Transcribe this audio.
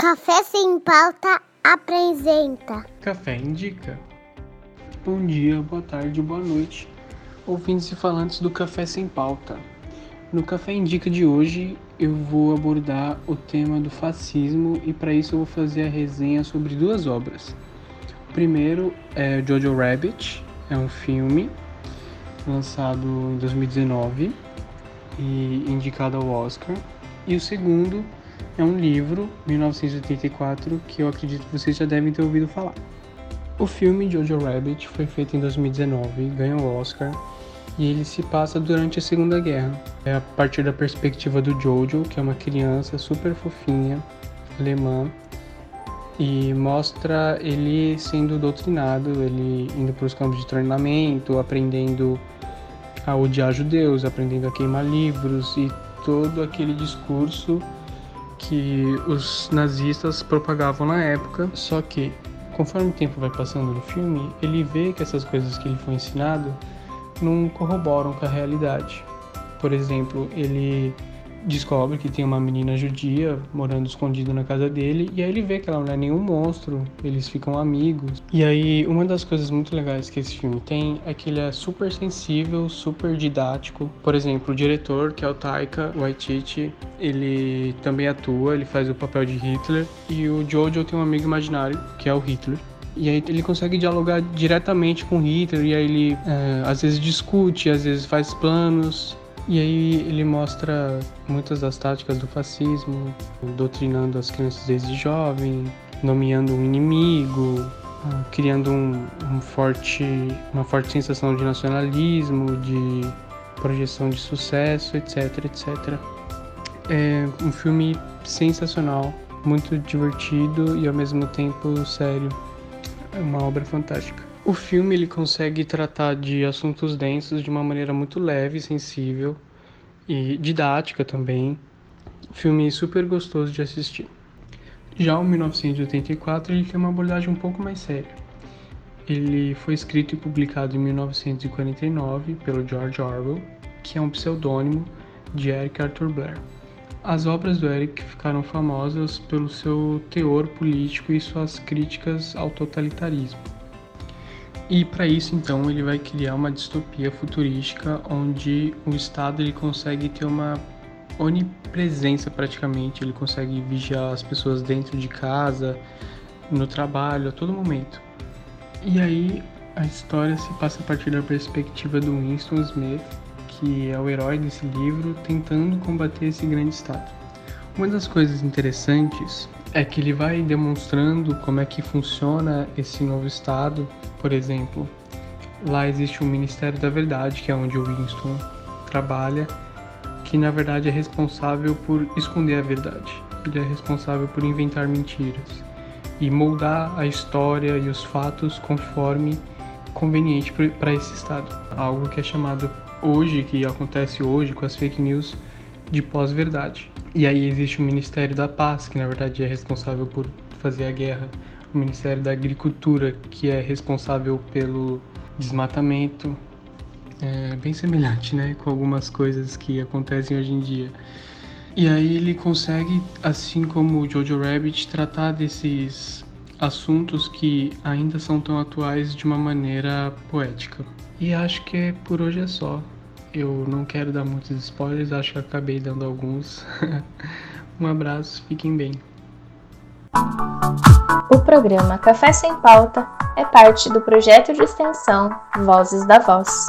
Café Sem Pauta apresenta. Café Indica. Bom dia, boa tarde, boa noite, ouvintes e falantes do Café Sem Pauta. No Café Indica de hoje eu vou abordar o tema do fascismo e para isso eu vou fazer a resenha sobre duas obras. O primeiro é Jojo Rabbit, é um filme lançado em 2019 e indicado ao Oscar. E o segundo é um livro, 1984, que eu acredito que vocês já devem ter ouvido falar. O filme Jojo Rabbit foi feito em 2019, ganhou o Oscar e ele se passa durante a Segunda Guerra. É a partir da perspectiva do Jojo, que é uma criança super fofinha, alemã, e mostra ele sendo doutrinado, ele indo para os campos de treinamento, aprendendo a odiar judeus, aprendendo a queimar livros e todo aquele discurso que os nazistas propagavam na época. Só que, conforme o tempo vai passando no filme, ele vê que essas coisas que ele foi ensinado não corroboram com a realidade. Por exemplo, ele descobre que tem uma menina judia morando escondido na casa dele e aí ele vê que ela não é nenhum monstro, eles ficam amigos. E aí uma das coisas muito legais que esse filme tem é que ele é super sensível, super didático. Por exemplo, o diretor, que é o Taika Waititi, ele também atua, ele faz o papel de Hitler e o Jojo tem um amigo imaginário, que é o Hitler. E aí ele consegue dialogar diretamente com Hitler e aí ele é, às vezes discute, às vezes faz planos e aí ele mostra muitas das táticas do fascismo, doutrinando as crianças desde jovem, nomeando um inimigo, criando um, um forte, uma forte sensação de nacionalismo, de projeção de sucesso, etc, etc. É um filme sensacional, muito divertido e ao mesmo tempo sério. É uma obra fantástica. O filme ele consegue tratar de assuntos densos de uma maneira muito leve, sensível e didática também. Filme super gostoso de assistir. Já o 1984 ele tem uma abordagem um pouco mais séria. Ele foi escrito e publicado em 1949 pelo George Orwell, que é um pseudônimo de Eric Arthur Blair. As obras do Eric ficaram famosas pelo seu teor político e suas críticas ao totalitarismo. E para isso, então, ele vai criar uma distopia futurística onde o Estado ele consegue ter uma onipresença praticamente, ele consegue vigiar as pessoas dentro de casa, no trabalho, a todo momento. E aí a história se passa a partir da perspectiva do Winston Smith, que é o herói desse livro, tentando combater esse grande Estado. Uma das coisas interessantes é que ele vai demonstrando como é que funciona esse novo estado. Por exemplo, lá existe o Ministério da Verdade, que é onde o Winston trabalha, que na verdade é responsável por esconder a verdade. Ele é responsável por inventar mentiras e moldar a história e os fatos conforme conveniente para esse estado. Algo que é chamado hoje, que acontece hoje com as fake news, de pós-verdade. E aí existe o Ministério da Paz, que na verdade é responsável por fazer a guerra, o Ministério da Agricultura, que é responsável pelo desmatamento. É bem semelhante, né, com algumas coisas que acontecem hoje em dia. E aí ele consegue, assim como o Jojo Rabbit, tratar desses assuntos que ainda são tão atuais de uma maneira poética. E acho que é por hoje é só. Eu não quero dar muitos spoilers, acho que acabei dando alguns. um abraço, fiquem bem. O programa Café Sem Pauta é parte do projeto de extensão Vozes da Voz.